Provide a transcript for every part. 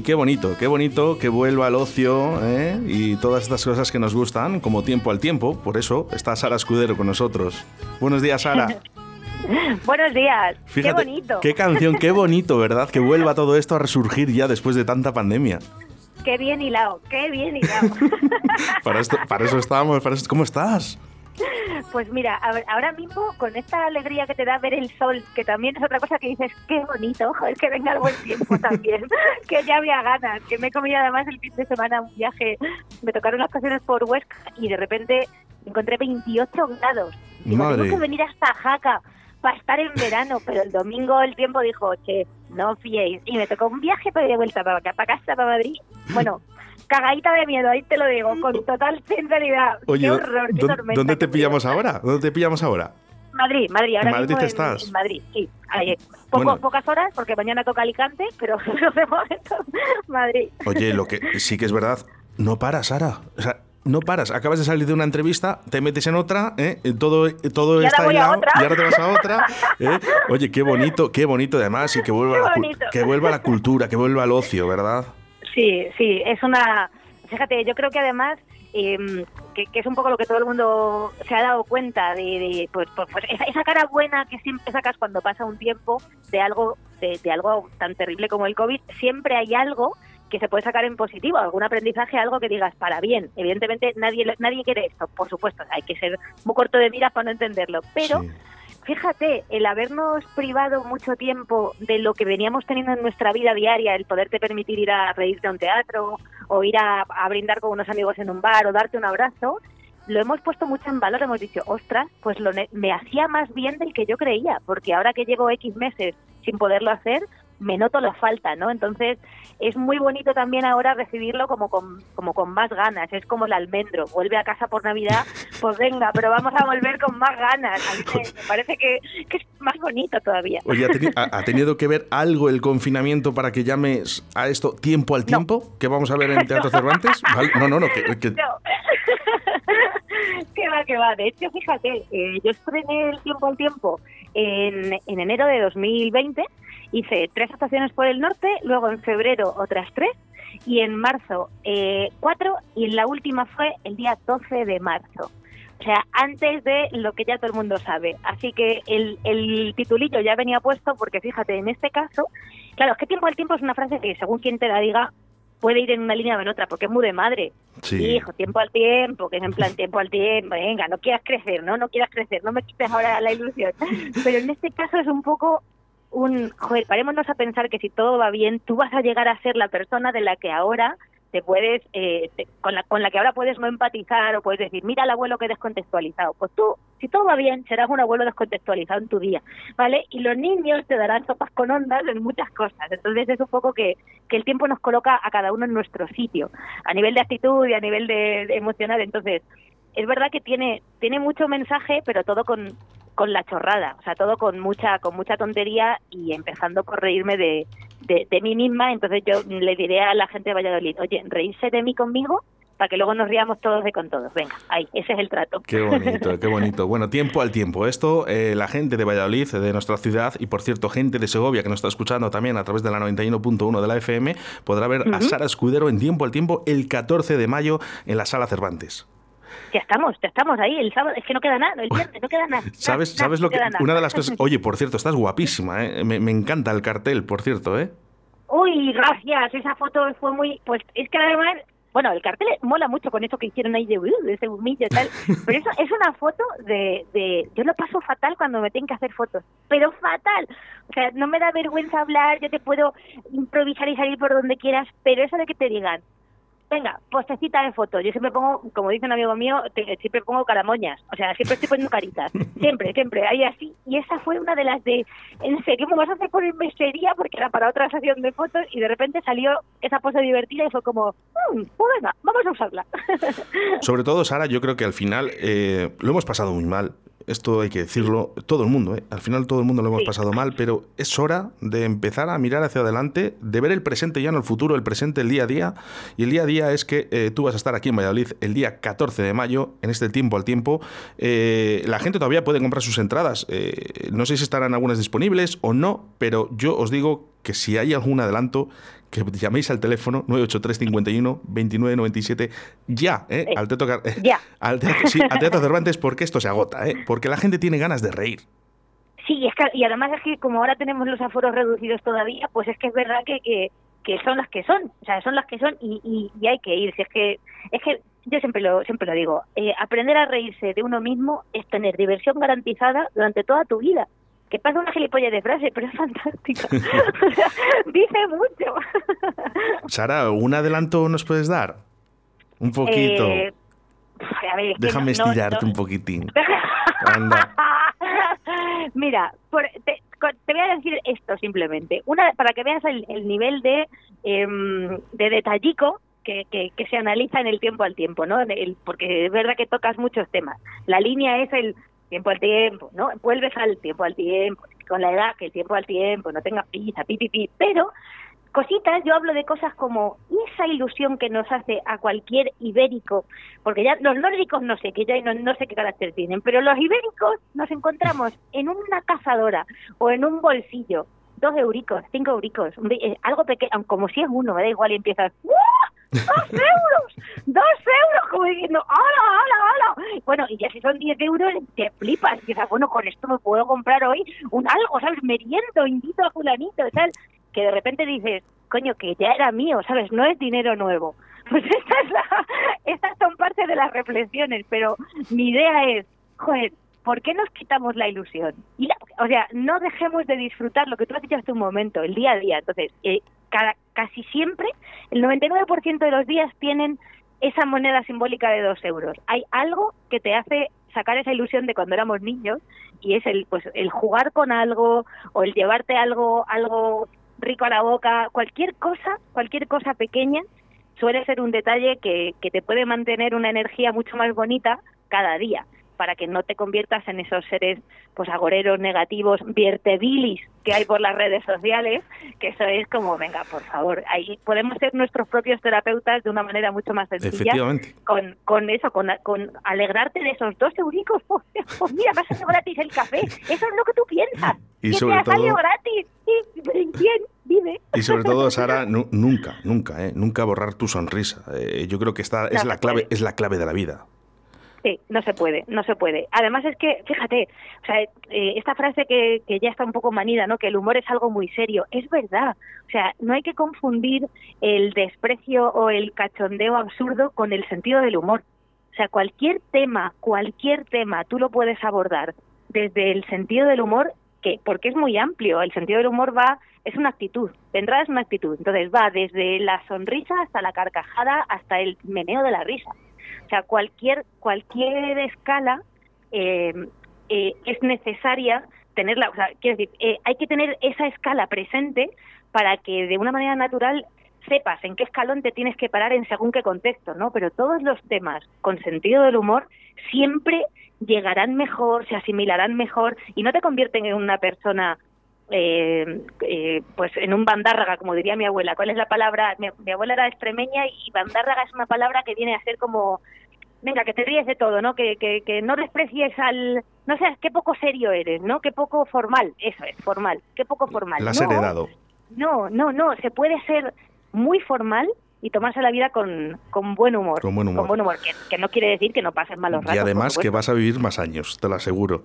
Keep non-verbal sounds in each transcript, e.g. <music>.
Y qué bonito, qué bonito que vuelva el ocio ¿eh? y todas estas cosas que nos gustan, como tiempo al tiempo. Por eso está Sara Escudero con nosotros. Buenos días, Sara. <laughs> Buenos días. qué bonito. Qué canción, qué bonito, ¿verdad? Que vuelva todo esto a resurgir ya después de tanta pandemia. Qué bien hilado, qué bien hilado. <laughs> para, esto, para eso estábamos, para ¿cómo estás? Pues mira, ahora mismo con esta alegría que te da ver el sol, que también es otra cosa que dices, qué bonito, joder, que venga el buen tiempo también, <laughs> que ya había ganas, que me he comido además el fin de semana un viaje, me tocaron las ocasiones por Huesca y de repente encontré 28 grados. Y tengo que venir hasta Jaca para estar en verano, pero el domingo el tiempo dijo, che, no fiéis. Y me tocó un viaje para de vuelta para acá, para casa, para Madrid. Bueno, cagadita de miedo, ahí te lo digo, con total sinceridad. Oye, qué horror, qué tormenta, ¿dónde te pillamos ahora? ¿Dónde te pillamos ahora? Madrid, Madrid, ahora ¿En Madrid mismo estás? En, Madrid, sí. Pocas horas, porque mañana toca Alicante, pero <laughs> de momento Madrid. Oye, lo que sí que es verdad, no para, Sara. O sea, no paras, acabas de salir de una entrevista, te metes en otra, ¿eh? todo, todo está hilado y ahora te vas a otra. <laughs> ¿eh? Oye, qué bonito, qué bonito además, y que vuelva, la, que vuelva la cultura, que vuelva el ocio, ¿verdad? Sí, sí, es una... Fíjate, yo creo que además em, que, es un poco lo que todo el mundo se ha dado cuenta de, pues, pues, pues esa, cara buena que siempre sacas cuando pasa un tiempo de algo de, de, algo tan terrible como el COVID, siempre hay algo que se puede sacar en positivo, algún aprendizaje, algo que digas para bien. Evidentemente nadie nadie quiere esto, por supuesto, hay que ser muy corto de miras para no entenderlo, pero fíjate, el habernos privado mucho tiempo de lo que veníamos teniendo en nuestra vida diaria, el poderte permitir ir a reírte a un teatro o ir a, brindar con unos amigos en un bar o darte un abrazo, lo hemos puesto mucho en valor, hemos dicho, ostras, pues lo me hacía más bien del que yo creía, porque ahora que llevo X meses sin poderlo hacer, me noto la falta, ¿no? Entonces es muy bonito también ahora recibirlo como con, como con más ganas, es como el almendro, vuelve a casa por Navidad, pues venga, pero vamos a volver con más ganas, me parece que, es más bonito todavía. Oye, ¿ha, tenido que ver algo el confinamiento para que llames a esto tiempo al tiempo, que vamos a ver en Teatro Cervantes? <laughs> No, no, no, que... que... <laughs> que va, que va. De hecho, fíjate, eh, yo estrené el tiempo al tiempo en, en enero de 2020 hice tres actuaciones por el norte, luego en febrero otras tres y en marzo eh, cuatro y en la última fue el día 12 de marzo. O sea, antes de lo que ya todo el mundo sabe. Así que el, el titulillo ya venía puesto porque fíjate, en este caso, claro, es que tiempo al tiempo es una frase que según quien te la diga puede ir en una línea o en otra, porque es muy de madre. Sí. Hijo, tiempo al tiempo, que es en plan tiempo al tiempo, venga, no quieras crecer, ¿no? No quieras crecer, no me quites ahora la ilusión. <laughs> Pero en este caso es un poco un, joder, parémonos a pensar que si todo va bien, tú vas a llegar a ser la persona de la que ahora te puedes, eh, con, la, con la que ahora puedes no empatizar o puedes decir, mira al abuelo que descontextualizado. Pues tú, si todo va bien, serás un abuelo descontextualizado en tu día, ¿vale? Y los niños te darán sopas con ondas en muchas cosas. Entonces es un poco que, que el tiempo nos coloca a cada uno en nuestro sitio, a nivel de actitud y a nivel de emocional. Entonces, es verdad que tiene, tiene mucho mensaje, pero todo con, con la chorrada, o sea, todo con mucha, con mucha tontería y empezando por reírme de, de, mí misma. Entonces yo le diré a la gente de Valladolid, oye, reírse de mí conmigo para que luego nos riamos todos de con todos. Venga, ahí, ese es el trato. Qué bonito, qué bonito. Bueno, tiempo al tiempo. Esto, eh, la gente de Valladolid, de nuestra ciudad, y por cierto, gente de Segovia que nos está escuchando también a través de la 91.1 de la FM, podrá ver a Sara Escudero en tiempo al tiempo el 14 de mayo en la Sala Cervantes. Ya estamos, ya estamos ahí. El sábado es que no queda nada, el viernes no queda nada. <laughs> ¿Sabes, ¿sabes lo que? Una de las cosas. Oye, por cierto, estás guapísima, ¿eh? Me, me encanta el cartel, por cierto, ¿eh? Uy, gracias. Esa foto fue muy. Pues es que además bueno, el cartel mola mucho con eso que hicieron ahí de, uh, de ese humillo y tal, <laughs> pero eso es una foto de, de... Yo lo paso fatal cuando me tengo que hacer fotos, pero fatal. O sea, no me da vergüenza hablar, yo te puedo improvisar y salir por donde quieras, pero eso de que te digan, venga, postecita de foto. Yo siempre pongo, como dice un amigo mío, siempre pongo caramoñas. O sea, siempre estoy poniendo caritas. <laughs> Siempre, siempre. Ahí así. Y esa fue una de las de, en serio, me vas a hacer ponerme seria porque era para otra sesión de fotos y de repente salió esa pose divertida y fue como, mmm, pues venga, vamos a usarla. <laughs> Sobre todo, Sara, yo creo que al final eh, lo hemos pasado muy mal esto hay que decirlo, todo el mundo, ¿eh? al final todo el mundo lo hemos pasado mal, pero es hora de empezar a mirar hacia adelante, de ver el presente ya no el futuro, el presente el día a día, y el día a día es que eh, tú vas a estar aquí en Valladolid el día 14 de mayo, en este tiempo al tiempo, eh, la gente todavía puede comprar sus entradas, no sé si estarán algunas disponibles o no, pero yo os digo que si hay algún adelanto, que llaméis al teléfono 983 51 2997 ya, ¿eh? al teatro, ya. Al, teatro, sí, al teatro Cervantes porque esto se agota, ¿eh? porque la gente tiene ganas de reír. Sí, es que, y además es que como ahora tenemos los aforos reducidos todavía, pues es que es verdad que, que, que son las que son, o sea, son las que son y, y, hay que ir. Si es que es que yo siempre lo siempre lo digo, eh, aprender a reírse de uno mismo es tener diversión garantizada durante toda tu vida. Que pasa una gilipollas de frase, pero es fantástica. <laughs> dice mucho. Sara, ¿un adelanto nos puedes dar? Un poquito. Eh, Déjame estirarte un poquitín. <laughs> Mira, te, voy a decir esto simplemente. Una para que veas el, nivel de, em, de detallico que, que, se analiza en el tiempo al tiempo, ¿no? porque es verdad que tocas muchos temas. La línea es el tiempo al tiempo, ¿no? Vuelves al tiempo al tiempo, con la edad que el tiempo al tiempo, no tengas prisa, pi, pi, pi. Pero cositas, yo hablo de cosas como esa ilusión que nos hace a cualquier ibérico, porque ya los nórdicos no sé, que ya no, no sé qué carácter tienen, pero los ibéricos nos encontramos en una cazadora o en un bolsillo, dos euricos, cinco euricos, eh, algo pequeño, como si es uno, me da igual y empiezas, ¡Dos euros! ¡Dos euros! Como diciendo, ¡hala, hala, hala! Bueno, y ya si son 10 euros, te flipas. Y dices, bueno, con esto me puedo comprar hoy un algo, ¿sabes? Meriendo, invito a fulanito, tal que de repente dices, coño, que ya era mío, ¿sabes? No es dinero nuevo. <laughs> Pues esta es la, estas son parte de las reflexiones, pero mi idea es, joder, ¿por qué nos quitamos la ilusión? Y o sea, no dejemos de disfrutar lo que tú has dicho hace un momento, el día a día. Entonces, eh, cada, casi siempre, el 99% de los días tienen esa moneda simbólica de dos euros. Hay algo que te hace sacar esa ilusión de cuando éramos niños y es el pues el jugar con algo o el llevarte algo algo rico a la boca, cualquier cosa, cualquier cosa pequeña suele ser un detalle que, que te puede mantener una energía mucho más bonita cada día para que no te conviertas en esos seres pues agoreros, negativos, viertebilis que hay por las redes sociales, que eso es como, venga, por favor, ahí podemos ser nuestros propios terapeutas de una manera mucho más sencilla. Con, con eso, con, con alegrarte de esos dos euricos. <laughs> Pues, mira, vas a hacer gratis el café. Eso es lo que tú piensas. Y que sobre te todo... gratis. ¿Quién? Dime. Y sobre todo, Sara, nunca, nunca, ¿eh? nunca borrar tu sonrisa. Eh, yo creo que esta es la clave, es la clave de la vida. Sí, no se puede, no se puede. Además es que, fíjate, o sea, eh, esta frase que, que ya está un poco manida, ¿no? Que el humor es algo muy serio, es verdad. O sea, no hay que confundir el desprecio o el cachondeo absurdo con el sentido del humor. O sea, cualquier tema, cualquier tema, tú lo puedes abordar desde el sentido del humor, que porque es muy amplio. El sentido del humor va es una actitud, de entrada es una actitud. Entonces va desde la sonrisa hasta la carcajada hasta el meneo de la risa. Sea, cualquier, cualquier escala eh, eh, es necesaria tenerla, o sea, quiero decir, eh, hay que tener esa escala presente para que de una manera natural sepas en qué escalón te tienes que parar en según qué contexto, ¿no? Pero todos los temas con sentido del humor siempre llegarán mejor, se asimilarán mejor y no te convierten en una persona eh, eh, pues en un bandárraga, como diría mi abuela. ¿Cuál es la palabra? Mi, abuela era extremeña y bandárraga es una palabra que viene a ser como, venga, que te ríes de todo, ¿no? Que, que, que no desprecies al, no sé, qué poco serio eres, ¿no? Qué poco formal, eso es, formal, qué poco formal. La has no, heredado. No, no, no, se puede ser muy formal y tomarse la vida con, con buen humor. Con buen humor. Con buen humor, que, no quiere decir que no pases malos ratos. Y además que vas a vivir más años, te lo aseguro.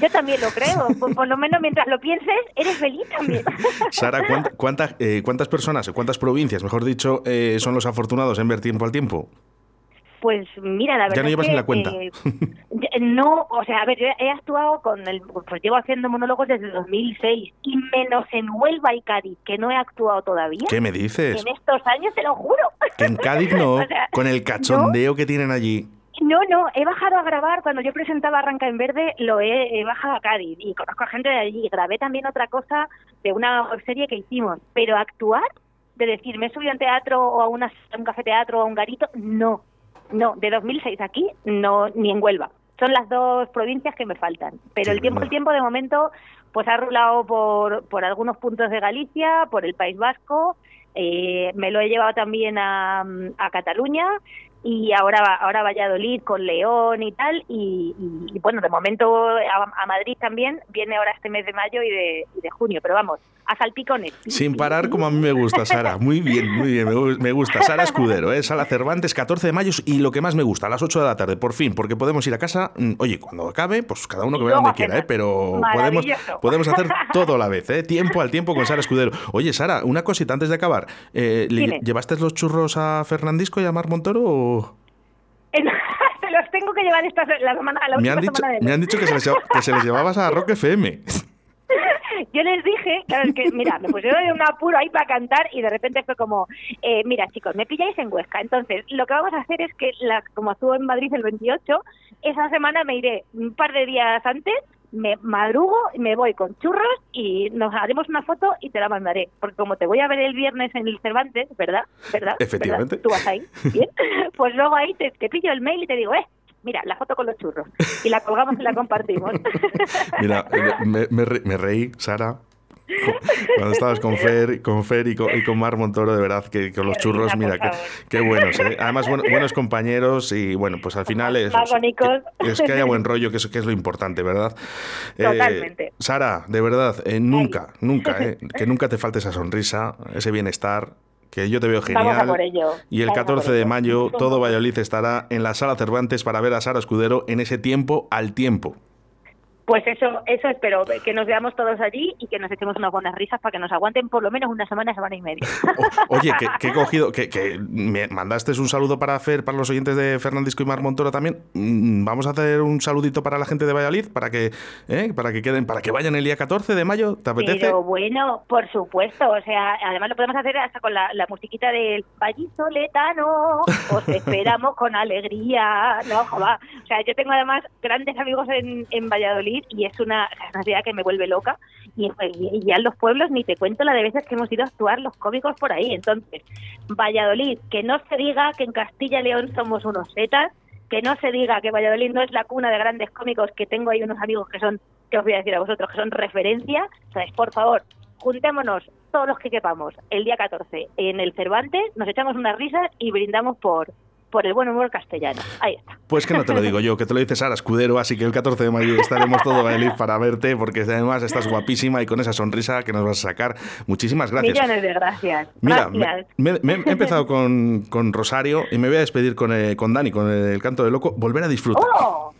Yo también lo creo. <laughs> Por, lo menos mientras lo pienses, eres feliz también. <laughs> Sara, ¿cuántas, eh, ¿cuántas personas, cuántas provincias, mejor dicho, eh, son los afortunados en ver tiempo al tiempo? Pues mira, la verdad. Ya no llevas ni la cuenta. Eh, <laughs> no, o sea, a ver, yo he actuado con el. Pues llevo haciendo monólogos desde 2006 y menos en Huelva y Cádiz, que no he actuado todavía. ¿Qué me dices? En estos años, te lo juro. Que en Cádiz no, con el cachondeo que tienen allí. No, no, he bajado a grabar, cuando yo presentaba Arranca en Verde, lo he, bajado a Cádiz y conozco a gente de allí. Grabé también otra cosa de una serie que hicimos, pero actuar, de decir, me he subido a un teatro o a, una, un café teatro o a un garito, no, no, de 2006 aquí, no, ni en Huelva. Son las dos provincias que me faltan. Pero el tiempo, el tiempo de momento, pues ha rulado por, por algunos puntos de Galicia, por el País Vasco, eh, me lo he llevado también a, a Cataluña y ahora ahora Valladolid con León y tal y, bueno de momento a, Madrid también viene ahora este mes de mayo y de, de junio pero vamos a salpicones. Sin parar como a mí me gusta Sara. Muy bien muy bien me gusta. Sara Escudero ¿eh? Sala Cervantes 14 de mayo y lo que más me gusta a las 8 de la tarde por fin porque podemos ir a casa mm, oye cuando acabe pues cada uno que vea donde quiera ¿eh? pero podemos podemos hacer todo a la vez ¿eh? tiempo al tiempo con Sara Escudero. Oye Sara una cosita antes de acabar eh, ¿llevaste los churros a Fernandisco y a Mar Montoro o <laughs> Se los tengo que llevar esta la semana, la me han dicho, Me han dicho que se, les, que se les llevabas a Rock FM. <laughs> Yo les dije, claro, es que, mira, me pusieron en un apuro ahí para cantar y de repente fue como, eh, mira, chicos, me pilláis en Huesca. Entonces, lo que vamos a hacer es que, la, como estuvo en Madrid el 28, esa semana me iré un par de días antes me madrugo, me voy con churros y nos haremos una foto y te la mandaré. Porque como te voy a ver el viernes en el Cervantes, ¿verdad? ¿Verdad? Efectivamente. Tú vas ahí. Bien. <laughs> Pues luego ahí te, pillo el mail y te digo, eh, mira, la foto con los churros. Y la colgamos y la compartimos. <laughs> Mira, me, me reí, Sara, <laughs> cuando estabas con Fer, con Fer y, con, Mar Montoro, de verdad, que con los churros, mira, qué, buenos. ¿eh? Además, buenos compañeros y bueno, pues al final es, es, que haya buen rollo, que es, que es lo importante, ¿verdad? Eh, Totalmente. Sara, de verdad, eh, nunca, nunca, <laughs> que nunca te falte esa sonrisa, ese bienestar, que yo te veo genial. Y el 14 de mayo <laughs> todo Valladolid estará en la Sala Cervantes para ver a Sara Escudero en ese tiempo al tiempo. Pues eso, eso espero, que nos veamos todos allí y que nos echemos unas buenas risas para que nos aguanten por lo menos una semana, semana y media. oye, que, he cogido, que, me mandaste un saludo para hacer para los oyentes de Fernandisco y Mar Montoro también. Mm, vamos a hacer un saludito para la gente de Valladolid, para que, ¿eh? para que queden, para que vayan el día 14 de mayo, ¿te apetece? Pero bueno, por supuesto, o sea, además lo podemos hacer hasta con la, musiquita del Vallisoletano, os esperamos con alegría, no, joder. O sea, yo tengo además grandes amigos en, en Valladolid y es una, idea que me vuelve loca. Y, ya en los pueblos ni te cuento la de veces que hemos ido a actuar los cómicos por ahí. Entonces, Valladolid, que no se diga que en Castilla y León somos unos setas, que no se diga que Valladolid no es la cuna de grandes cómicos, que tengo ahí unos amigos que son, que os voy a decir a vosotros, que son referencia. ¿Sabes? Por favor, juntémonos todos los que quepamos el día 14 en el Cervantes, nos echamos unas risas y brindamos por por el buen humor castellano. Ahí está. Pues que no te lo digo yo, que te lo dice Sara Escudero, así que el 14 de mayo estaremos todos a para verte, porque además estás guapísima y con esa sonrisa que nos vas a sacar. Muchísimas gracias. Millones de gracias. Mira, Me, he empezado con, con, Rosario y me voy a despedir con, eh, con Dani, con el canto de loco. Volver a disfrutar. ¡Oh!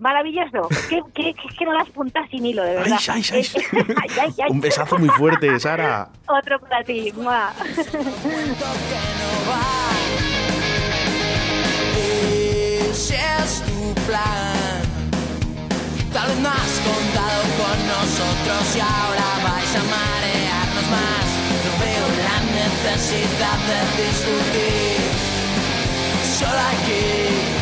Maravilloso. Que, que, que, no las puntas sin hilo, de verdad. <laughs> Ay, ay, ay. Un besazo muy fuerte, Sara. Otro para ti. es tu plan. Tal vez no has contado con nosotros y ahora vais a marearnos más. No veo la necesidad de discutir. Solo aquí.